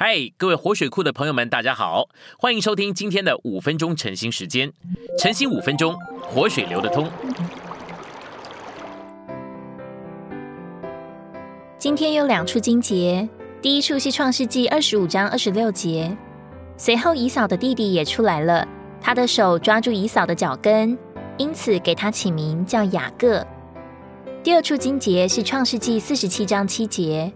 嗨，各位活水库的朋友们，大家好，欢迎收听今天的五分钟晨兴时间。晨兴五分钟，活水流得通。今天有两处经节，第一处是创世纪二十五章二十六节。随后以扫的弟弟也出来了，他的手抓住以扫的脚跟，因此给他起名叫雅各。第二处经节是创世纪四十七章七节。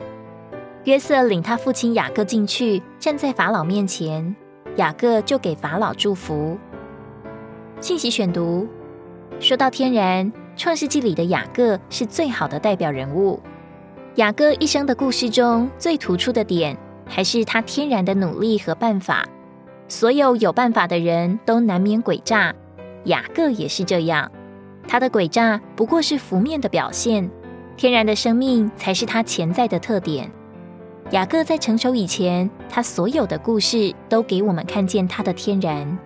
约瑟领他父亲雅各进去，站在法老面前，雅各就给法老祝福。信息选读：说到天然，创世纪里的雅各是最好的代表人物。雅各一生的故事中最突出的点，还是他天然的努力和办法。所有有办法的人都难免诡诈，雅各也是这样。他的诡诈不过是浮面的表现，天然的生命才是他潜在的特点。雅各在成熟以前，他所有的故事都给我们看见他的天然。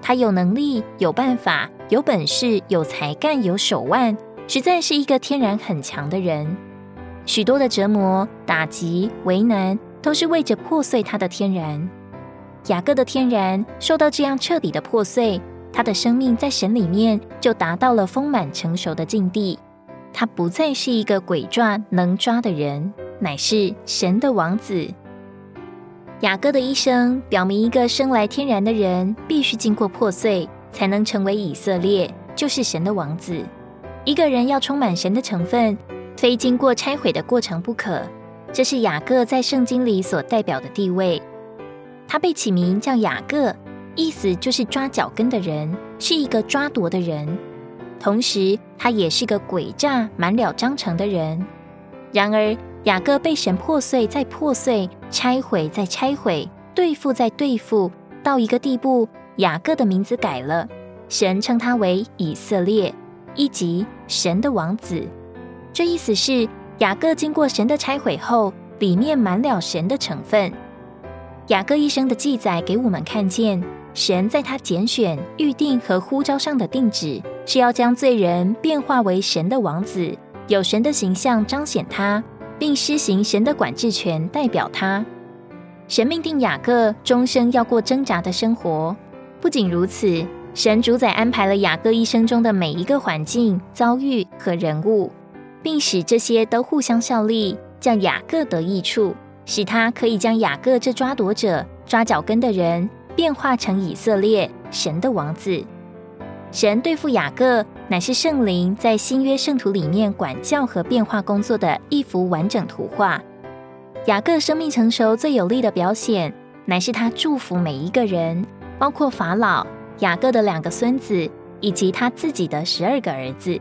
他有能力、有办法、有本事、有才干、有手腕，实在是一个天然很强的人。许多的折磨、打击、为难，都是为着破碎他的天然。雅各的天然受到这样彻底的破碎，他的生命在神里面就达到了丰满成熟的境地。他不再是一个鬼抓能抓的人。乃是神的王子。雅各的一生表明，一个生来天然的人必须经过破碎，才能成为以色列，就是神的王子。一个人要充满神的成分，非经过拆毁的过程不可。这是雅各在圣经里所代表的地位。他被起名叫雅各，意思就是抓脚跟的人，是一个抓夺的人。同时，他也是个诡诈、满了章程的人。然而，雅各被神破碎，再破碎；拆毁，再拆毁；对付，再对付，到一个地步，雅各的名字改了，神称他为以色列，以及神的王子。这意思是，雅各经过神的拆毁后，里面满了神的成分。雅各一生的记载给我们看见，神在他拣选、预定和呼召上的定旨，是要将罪人变化为神的王子，有神的形象彰显他。并施行神的管制权，代表他。神命定雅各终生要过挣扎的生活。不仅如此，神主宰安排了雅各一生中的每一个环境、遭遇和人物，并使这些都互相效力，将雅各得益处，使他可以将雅各这抓夺者、抓脚跟的人，变化成以色列神的王子。神对付雅各。乃是圣灵在新约圣徒里面管教和变化工作的一幅完整图画。雅各生命成熟最有力的表现，乃是他祝福每一个人，包括法老、雅各的两个孙子以及他自己的十二个儿子。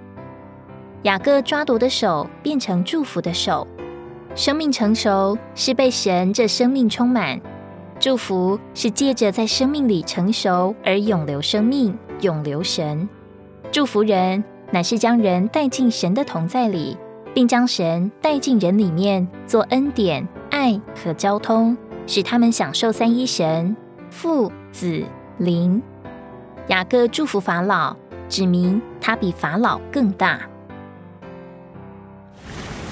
雅各抓夺的手变成祝福的手。生命成熟是被神这生命充满，祝福是借着在生命里成熟而永留生命，永留神。祝福人，乃是将人带进神的同在里，并将神带进人里面，做恩典、爱和交通，使他们享受三一神父、子、灵。雅各祝福法老，指明他比法老更大。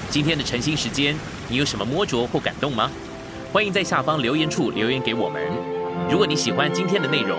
今天的晨兴时间，你有什么摸着或感动吗？欢迎在下方留言处留言给我们。如果你喜欢今天的内容，